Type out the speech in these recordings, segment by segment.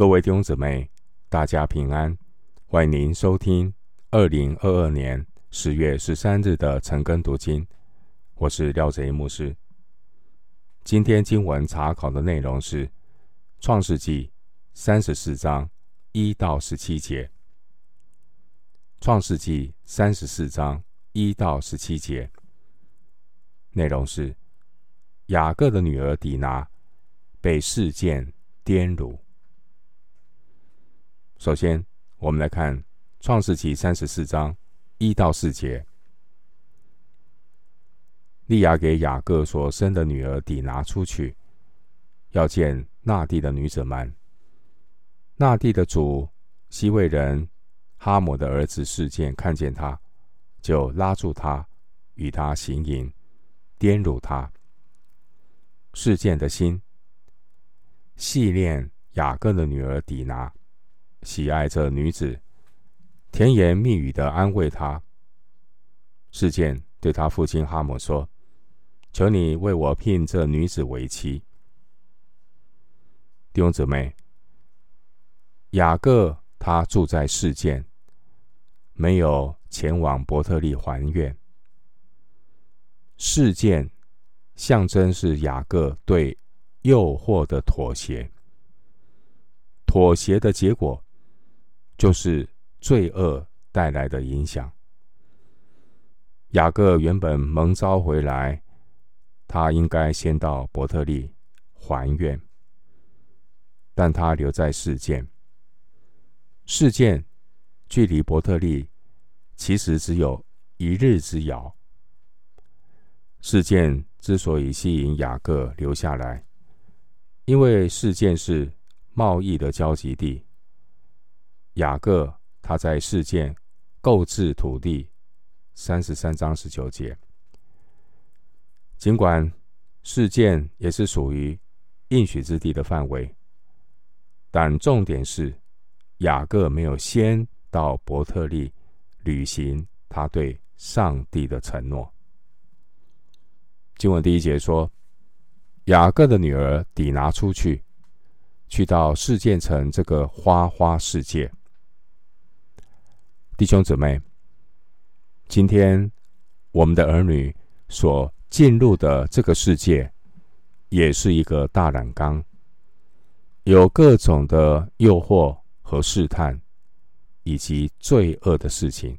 各位弟兄姊妹，大家平安！欢迎您收听二零二二年十月十三日的晨更读经。我是廖贼一牧师。今天经文查考的内容是《创世纪》三十四章一到十七节。《创世纪》三十四章一到十七节内容是雅各的女儿底拿被示剑玷辱。首先，我们来看《创世纪》三十四章一到四节。利亚给雅各所生的女儿底拿出去，要见那地的女子们。那地的主希未人哈姆的儿子事件看见他，就拉住他，与他行淫，玷辱他。事件的心细恋雅各的女儿底拿。喜爱这女子，甜言蜜语的安慰她。示剑对他父亲哈姆说：“求你为我聘这女子为妻。”弟兄姊妹，雅各他住在示剑，没有前往伯特利还愿。示剑象征是雅各对诱惑的妥协，妥协的结果。就是罪恶带来的影响。雅各原本蒙召回来，他应该先到伯特利还愿，但他留在示剑。示剑距离伯特利其实只有一日之遥。事件之所以吸引雅各留下来，因为事件是贸易的交集地。雅各他在事件购置土地，三十三章十九节。尽管事件也是属于应许之地的范围，但重点是雅各没有先到伯特利履行他对上帝的承诺。经文第一节说，雅各的女儿底拿出去，去到示剑城这个花花世界。弟兄姊妹，今天我们的儿女所进入的这个世界，也是一个大染缸，有各种的诱惑和试探，以及罪恶的事情。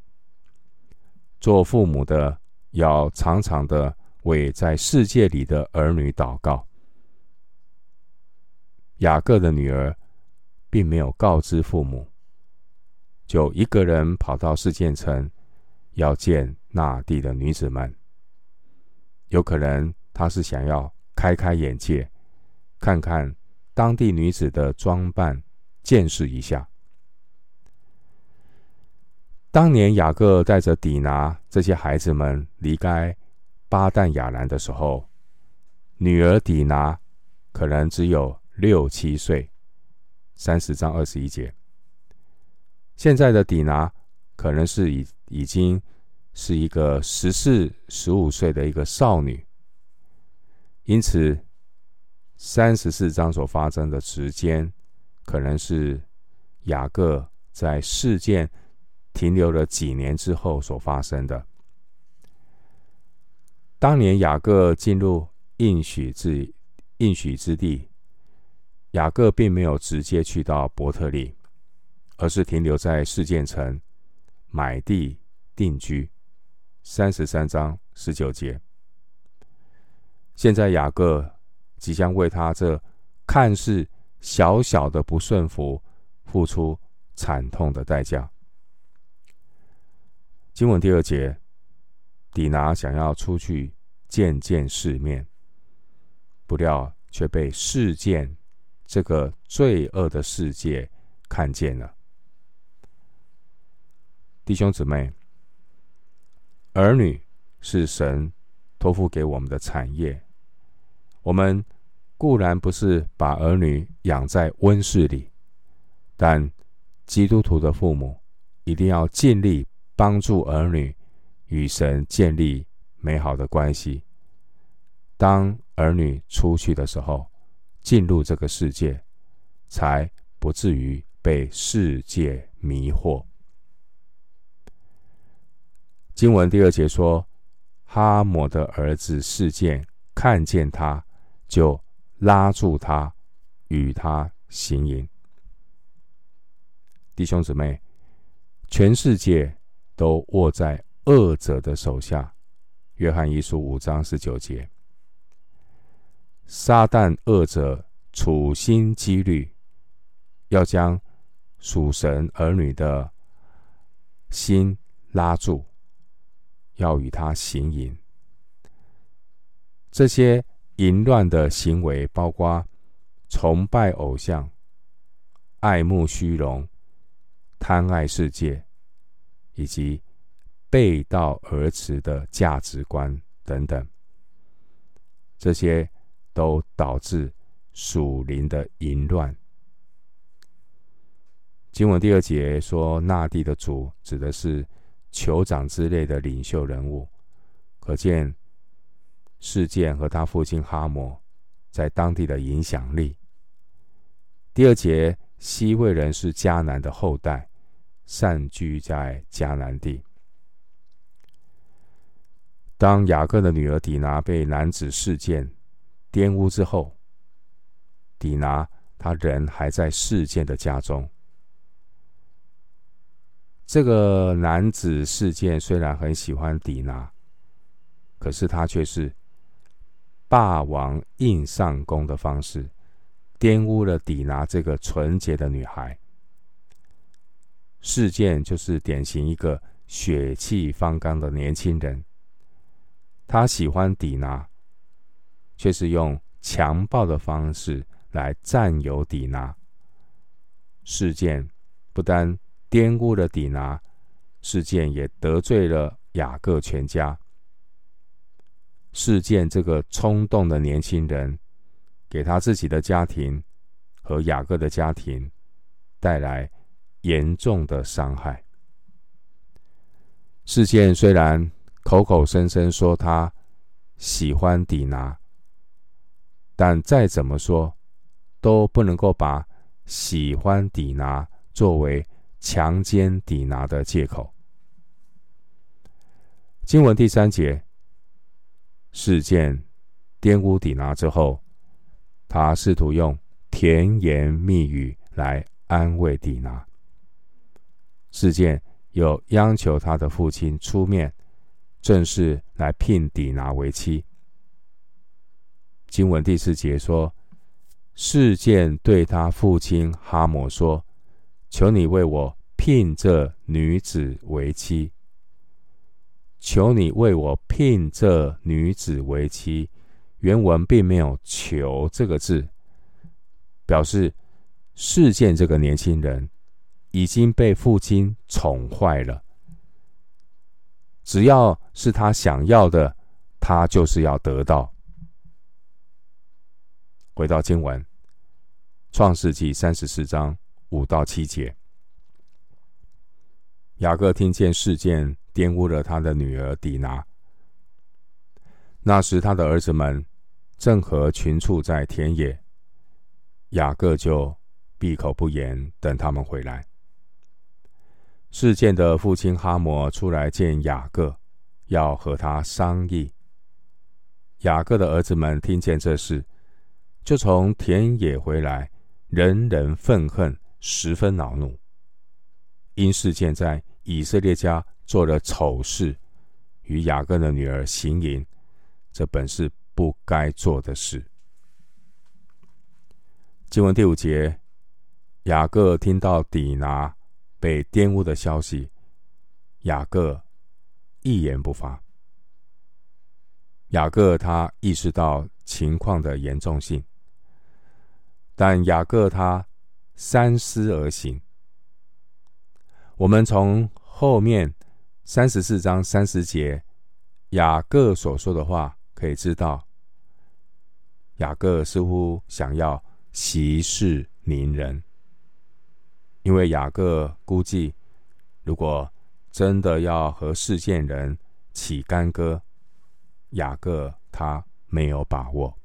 做父母的要常常的为在世界里的儿女祷告。雅各的女儿并没有告知父母。就一个人跑到示剑城，要见那地的女子们。有可能他是想要开开眼界，看看当地女子的装扮，见识一下。当年雅各带着底拿这些孩子们离开巴旦亚兰的时候，女儿底拿可能只有六七岁。三十章二十一节。现在的底拿可能是已已经是一个十四、十五岁的一个少女，因此三十四章所发生的时间，可能是雅各在事件停留了几年之后所发生的。当年雅各进入应许之应许之地，雅各并没有直接去到伯特利。而是停留在事件城，买地定居。三十三章十九节。现在雅各即将为他这看似小小的不顺服，付出惨痛的代价。经文第二节，底拿想要出去见见世面，不料却被事件这个罪恶的世界看见了。弟兄姊妹，儿女是神托付给我们的产业。我们固然不是把儿女养在温室里，但基督徒的父母一定要尽力帮助儿女与神建立美好的关系。当儿女出去的时候，进入这个世界，才不至于被世界迷惑。经文第二节说，哈姆的儿子示剑看见他，就拉住他，与他行淫。弟兄姊妹，全世界都握在恶者的手下。约翰一书五章十九节，撒旦恶者处心积虑，要将属神儿女的心拉住，要与他行淫。这些淫乱的行为，包括崇拜偶像、爱慕虚荣。贪爱世界，以及背道而驰的价值观等等，这些都导致属灵的淫乱。经文第二节说，那地的主指的是酋长之类的领袖人物，可见事件和他父亲哈抹在当地的影响力。第二节，西魏人是迦南的后代。散居在迦南地。当雅各的女儿底拿被男子事件玷污之后，底拿他人还在事件的家中。这个男子事件虽然很喜欢底拿，可是他却是霸王硬上弓的方式玷污了底拿这个纯洁的女孩。事件就是典型一个血气方刚的年轻人，他喜欢底拿，却是用强暴的方式来占有底拿。事件不单玷污了底拿，事件也得罪了雅各全家。事件这个冲动的年轻人，给他自己的家庭和雅各的家庭带来严重的伤害。事件虽然口口声声说他喜欢底拿，但再怎么说都不能够把喜欢底拿作为强奸底拿的借口。经文第三节，事件玷污底拿之后，他试图用甜言蜜语来安慰底拿。事件又央求他的父亲出面，正式来聘底拿为妻。经文第四节说：“事件对他父亲哈姆说，求你为我聘这女子为妻。求你为我聘这女子为妻。”原文并没有“求”这个字，表示事件这个年轻人。已经被父亲宠坏了。只要是他想要的，他就是要得到。回到经文，《创世纪》三十四章五到七节，雅各听见事件玷污了他的女儿底拿。那时他的儿子们正和群畜在田野，雅各就闭口不言，等他们回来。事件的父亲哈摩出来见雅各，要和他商议。雅各的儿子们听见这事，就从田野回来，人人愤恨，十分恼怒。因事件在以色列家做了丑事，与雅各的女儿行淫，这本是不该做的事。经文第五节，雅各听到底拿。被玷污的消息，雅各一言不发。雅各他意识到情况的严重性，但雅各他三思而行。我们从后面三十四章三十节雅各所说的话可以知道，雅各似乎想要息事宁人。因为雅各估计，如果真的要和示剑人起干戈，雅各他没有把握。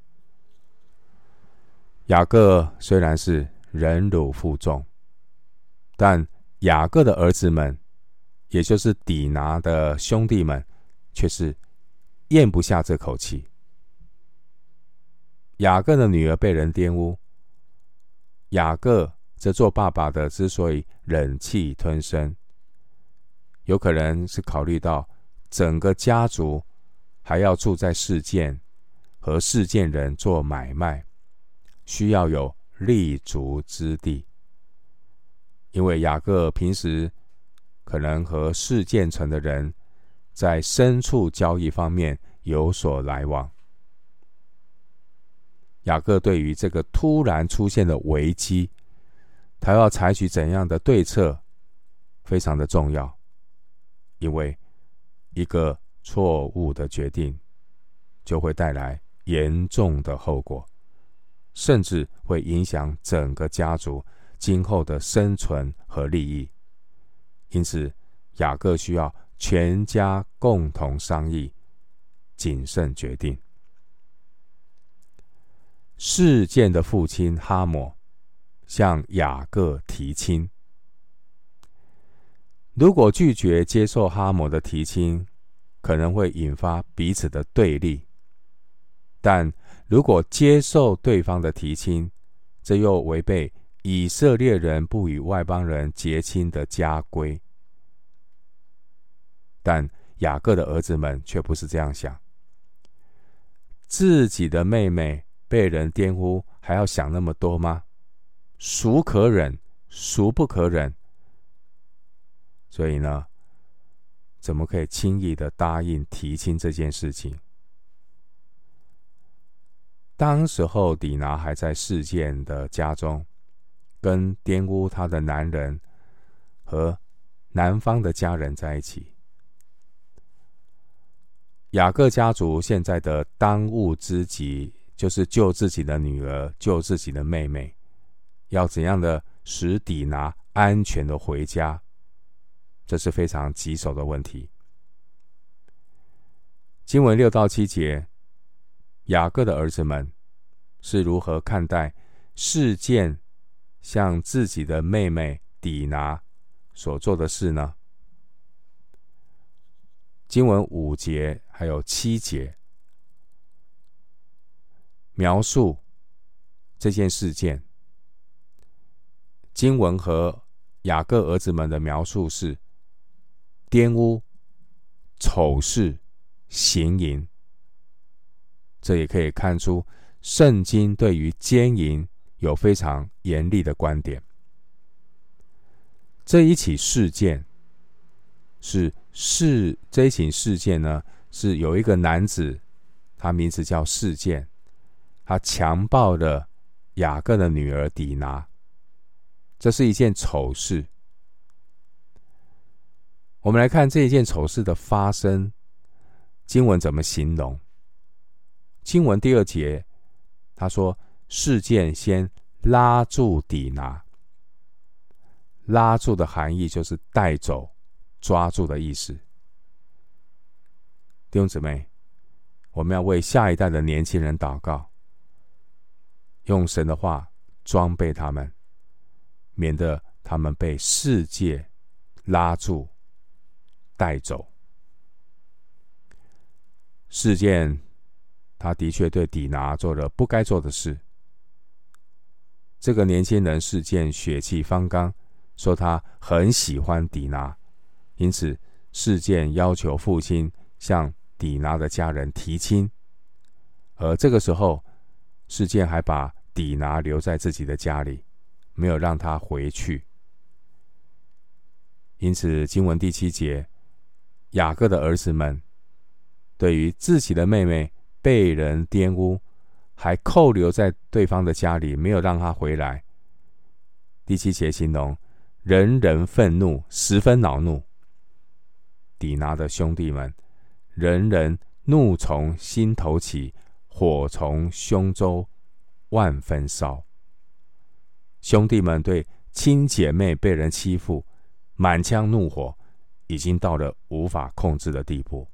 雅各虽然是忍辱负重，但雅各的儿子们，也就是底拿的兄弟们，却是咽不下这口气。雅各的女儿被人玷污，雅各这做爸爸的之所以忍气吞声，有可能是考虑到整个家族还要住在事件，和事件人做买卖，需要有立足之地。因为雅各平时可能和示剑城的人在牲畜交易方面有所来往。雅各对于这个突然出现的危机，他要采取怎样的对策，非常的重要，因为一个错误的决定就会带来严重的后果，甚至会影响整个家族今后的生存和利益。因此，雅各需要全家共同商议，谨慎决定。事件的父亲哈姆向雅各提亲。如果拒绝接受哈姆的提亲，可能会引发彼此的对立；但如果接受对方的提亲，这又违背以色列人不与外邦人结亲的家规。但雅各的儿子们却不是这样想，自己的妹妹。被人玷污，还要想那么多吗？孰可忍，孰不可忍？所以呢，怎么可以轻易的答应提亲这件事情？当时候，底拿还在事件的家中，跟玷污他的男人和男方的家人在一起。雅各家族现在的当务之急。就是救自己的女儿，救自己的妹妹，要怎样的使底拿安全的回家？这是非常棘手的问题。经文六到七节，雅各的儿子们是如何看待事件向自己的妹妹底拿所做的事呢？经文五节还有七节。描述这件事件，经文和雅各儿子们的描述是玷污、丑事、行淫。这也可以看出圣经对于奸淫有非常严厉的观点。这一起事件是是这一起事件呢，是有一个男子，他名字叫事件。他强暴了雅各的女儿底拿，这是一件丑事。我们来看这一件丑事的发生，经文怎么形容？经文第二节，他说：“事件先拉住底拿，拉住的含义就是带走、抓住的意思。”弟兄姊妹，我们要为下一代的年轻人祷告。用神的话装备他们，免得他们被世界拉住、带走。事件，他的确对底拿做了不该做的事。这个年轻人事件血气方刚，说他很喜欢底拿，因此事件要求父亲向底拿的家人提亲。而这个时候，事件还把底拿留在自己的家里，没有让他回去。因此，经文第七节，雅各的儿子们对于自己的妹妹被人玷污，还扣留在对方的家里，没有让他回来。第七节形容人人愤怒，十分恼怒。底拿的兄弟们，人人怒从心头起，火从胸中万分烧，兄弟们对亲姐妹被人欺负，满腔怒火已经到了无法控制的地步。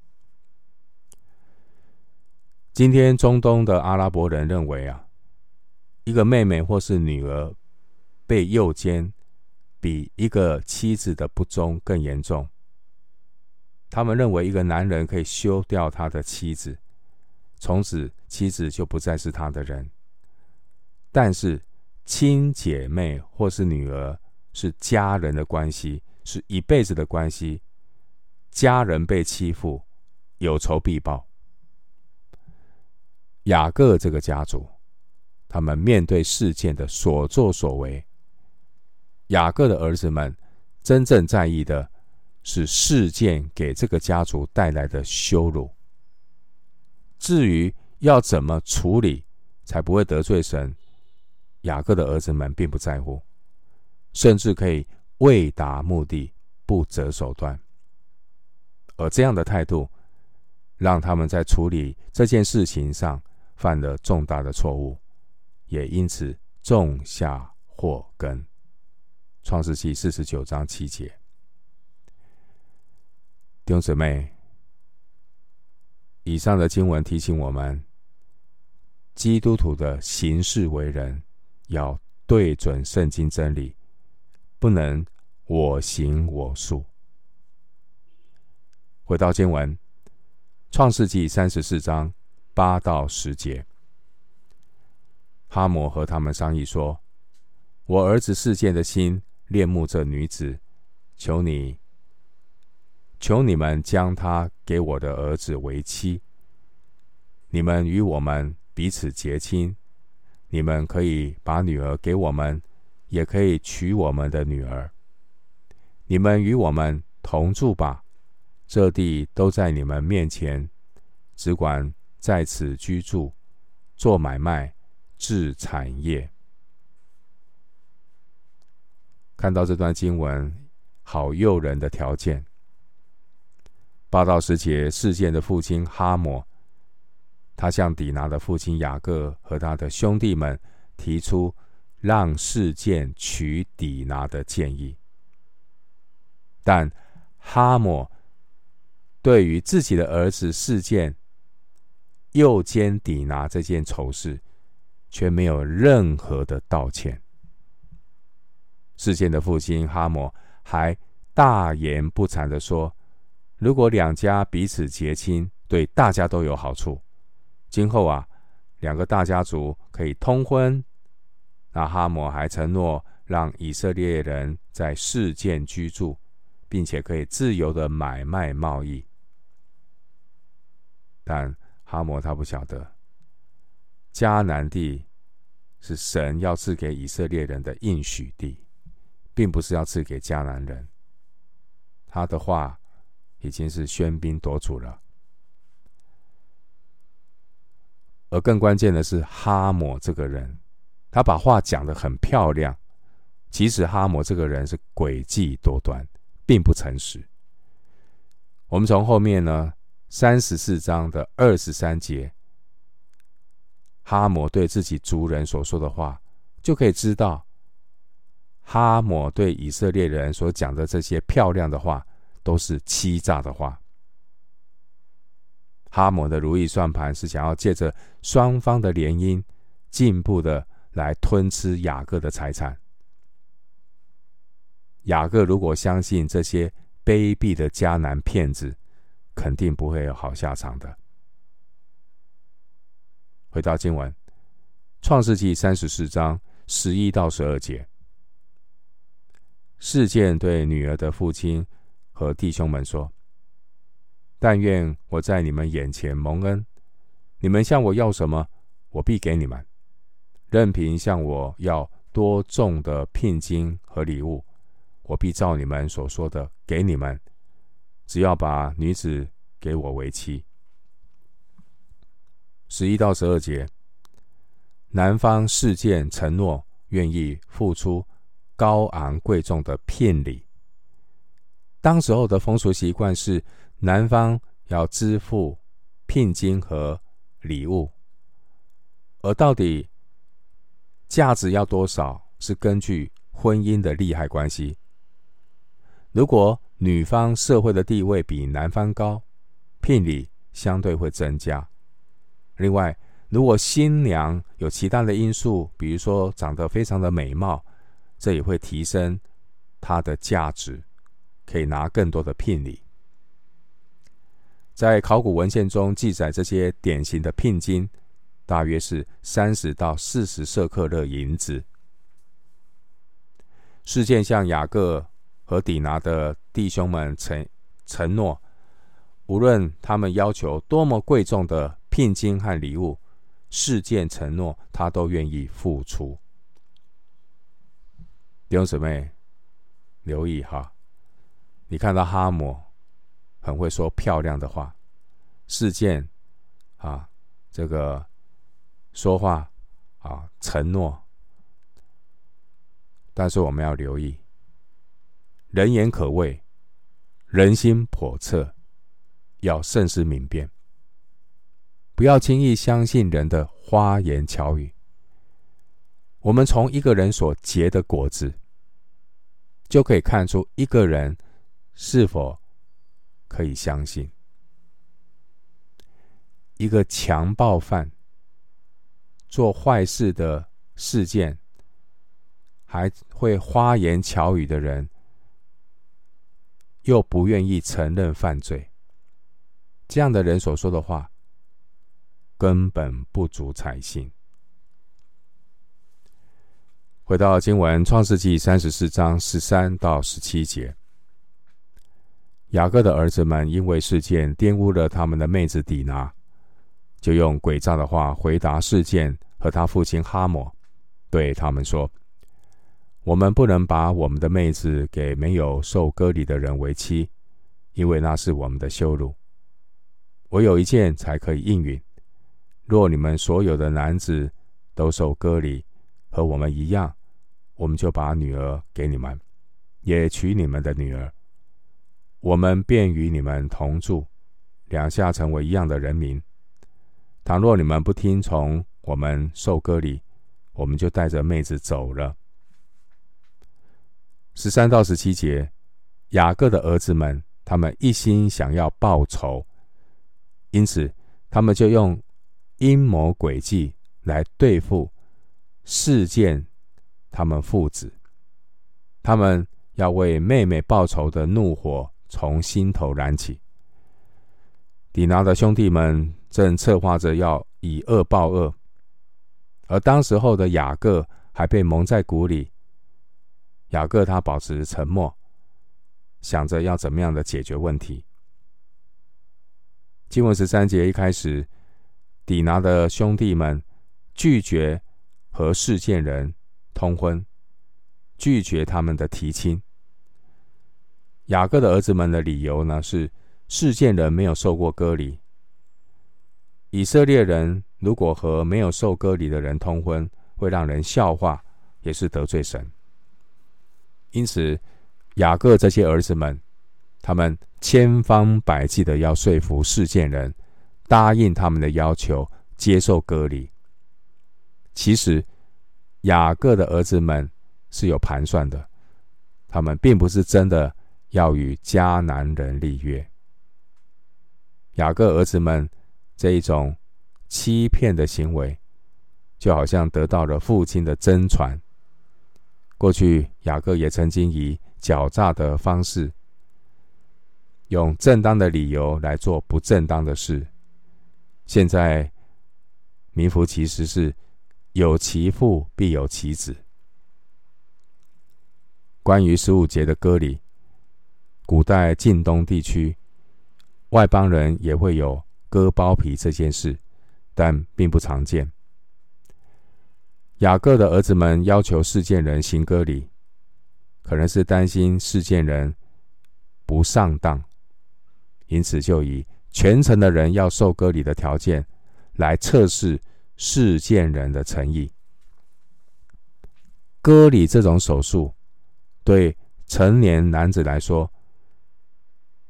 今天中东的阿拉伯人认为啊，一个妹妹或是女儿被诱奸，比一个妻子的不忠更严重。他们认为一个男人可以休掉他的妻子，从此妻子就不再是他的人。但是亲姐妹或是女儿是家人的关系，是一辈子的关系。家人被欺负，有仇必报。雅各这个家族，他们面对事件的所作所为，雅各的儿子们真正在意的。是事件给这个家族带来的羞辱。至于要怎么处理才不会得罪神，雅各的儿子们并不在乎，甚至可以为达目的不择手段。而这样的态度，让他们在处理这件事情上犯了重大的错误，也因此种下祸根。创世纪四十九章七节。弟兄姊妹，以上的经文提醒我们，基督徒的行事为人要对准圣经真理，不能我行我素。回到经文，《创世纪》三十四章八到十节，哈摩和他们商议说：“我儿子示剑的心恋慕这女子，求你。”求你们将她给我的儿子为妻。你们与我们彼此结亲，你们可以把女儿给我们，也可以娶我们的女儿。你们与我们同住吧，这地都在你们面前，只管在此居住，做买卖，置产业。看到这段经文，好诱人的条件。八到十节，事件的父亲哈摩，他向底拿的父亲雅各和他的兄弟们提出让事件娶底拿的建议，但哈摩对于自己的儿子事件右肩抵拿这件丑事，却没有任何的道歉。事件的父亲哈摩还大言不惭地说。如果两家彼此结亲，对大家都有好处。今后啊，两个大家族可以通婚。那哈摩还承诺让以色列人在事件居住，并且可以自由的买卖贸易。但哈摩他不晓得，迦南地是神要赐给以色列人的应许地，并不是要赐给迦南人。他的话。已经是喧宾夺主了，而更关键的是哈摩这个人，他把话讲得很漂亮，其实哈摩这个人是诡计多端，并不诚实。我们从后面呢三十四章的二十三节，哈摩对自己族人所说的话，就可以知道，哈摩对以色列人所讲的这些漂亮的话。都是欺诈的话。哈摩的如意算盘是想要借着双方的联姻，进步的来吞吃雅各的财产。雅各如果相信这些卑鄙的迦南骗子，肯定不会有好下场的。回到经文，《创世记》三十四章十一到十二节，示剑对女儿的父亲。和弟兄们说：“但愿我在你们眼前蒙恩，你们向我要什么，我必给你们；任凭向我要多重的聘金和礼物，我必照你们所说的给你们。只要把女子给我为妻。”十一到十二节，男方示剑承诺愿意付出高昂贵重的聘礼。当时候的风俗习惯是，男方要支付聘金和礼物，而到底价值要多少，是根据婚姻的利害关系。如果女方社会的地位比男方高，聘礼相对会增加。另外，如果新娘有其他的因素，比如说长得非常的美貌，这也会提升他的价值，可以拿更多的聘礼。在考古文献中记载，这些典型的聘金大约是三十到四十舍克勒银子。事件像雅各和底拿的弟兄们承承诺，无论他们要求多么贵重的聘金和礼物，事件承诺他都愿意付出。弟兄姊妹，留意哈，你看到哈摩很会说漂亮的话，事件啊，这个说话啊，承诺。但是我们要留意，人言可畏，人心叵测，要慎思明辨，不要轻易相信人的花言巧语。我们从一个人所结的果子，就可以看出一个人是否可以相信。一个强暴犯做坏事的事件。还会花言巧语的人，又不愿意承认犯罪，这样的人所说的话，根本不足采信。回到经文，《创世纪》三十四章十三到十七节，雅各的儿子们因为事件玷污了他们的妹子底拿，就用诡诈的话回答事件和他父亲哈摩，对他们说。我们不能把我们的妹子给没有受割礼的人为妻，因为那是我们的羞辱。唯有一件才可以应允：若你们所有的男子都受割礼，和我们一样，我们就把女儿给你们，也娶你们的女儿，我们便与你们同住，两下成为一样的人民。倘若你们不听从我们受割礼，我们就带着妹子走了。十三到十七节，雅各的儿子们，他们一心想要报仇，因此他们就用阴谋诡计来对付事件他们父子。他们要为妹妹报仇的怒火从心头燃起。底拿的兄弟们正策划着要以恶报恶，而当时候的雅各还被蒙在鼓里。雅各他保持沉默，想着要怎么样的解决问题。经文十三节一开始，底拿的兄弟们拒绝和示剑人通婚，拒绝他们的提亲。雅各的儿子们的理由呢是示剑人没有受过割礼。以色列人如果和没有受割礼的人通婚，会让人笑话，也是得罪神。因此，雅各这些儿子们，他们千方百计的要说服示剑人答应他们的要求，接受割礼。其实，雅各的儿子们是有盘算的，他们并不是真的要与迦南人立约。雅各儿子们这一种欺骗的行为，就好像得到了父亲的真传。过去，雅各也曾经以狡诈的方式，用正当的理由来做不正当的事。现在，名副其实是有其父必有其子。关于十五节的割礼，古代近东地区外邦人也会有割包皮这件事，但并不常见。雅各的儿子们要求示剑人行割礼，可能是担心示剑人不上当，因此就以全城的人要受割礼的条件来测试示剑人的诚意。割礼这种手术对成年男子来说，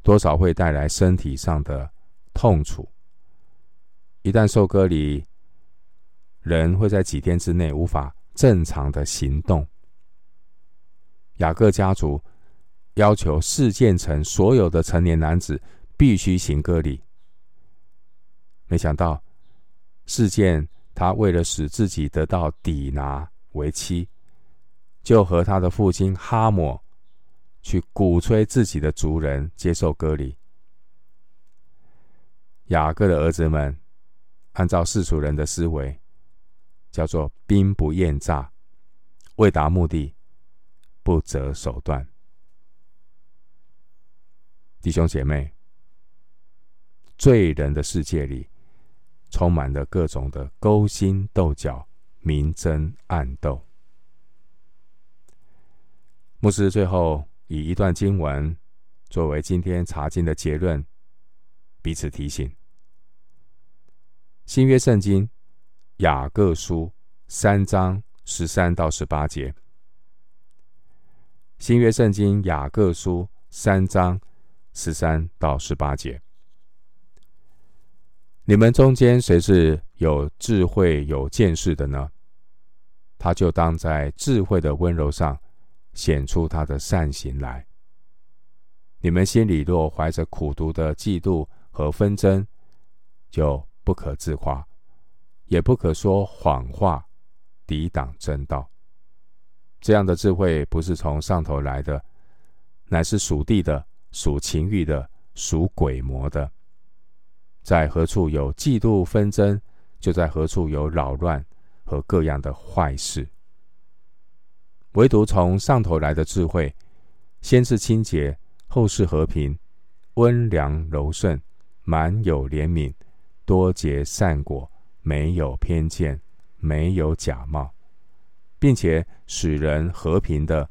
多少会带来身体上的痛楚。一旦受割礼，人会在几天之内无法正常的行动。雅各家族要求示剑城所有的成年男子必须行割礼。没想到事件他为了使自己得到抵拿为妻，就和他的父亲哈抹去鼓吹自己的族人接受割礼。雅各的儿子们按照世俗人的思维，叫做兵不厌诈，为达目的不择手段。弟兄姐妹，罪人的世界里充满了各种的勾心斗角、明争暗斗。牧师最后以一段经文作为今天查经的结论，彼此提醒。新约圣经雅各书三章十三到十八节。新约圣经雅各书三章十三到十八节。你们中间谁是有智慧、有见识的呢？他就当在智慧的温柔上。显出他的善行来。你们心里若怀着苦毒的嫉妒和纷争，就不可自夸，也不可说谎话，抵挡真道。这样的智慧不是从上头来的，乃是属地的、属情欲的、属鬼魔的。在何处有嫉妒纷争，就在何处有扰乱和各样的坏事。唯独从上头来的智慧，先是清洁，后是和平，温良柔顺，满有怜悯，多结善果，没有偏见，没有假冒，并且使人和平的，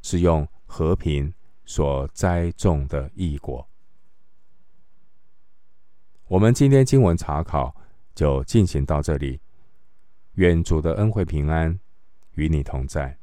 是用和平所栽种的异果。我们今天经文查考就进行到这里，愿主的恩惠平安与你同在。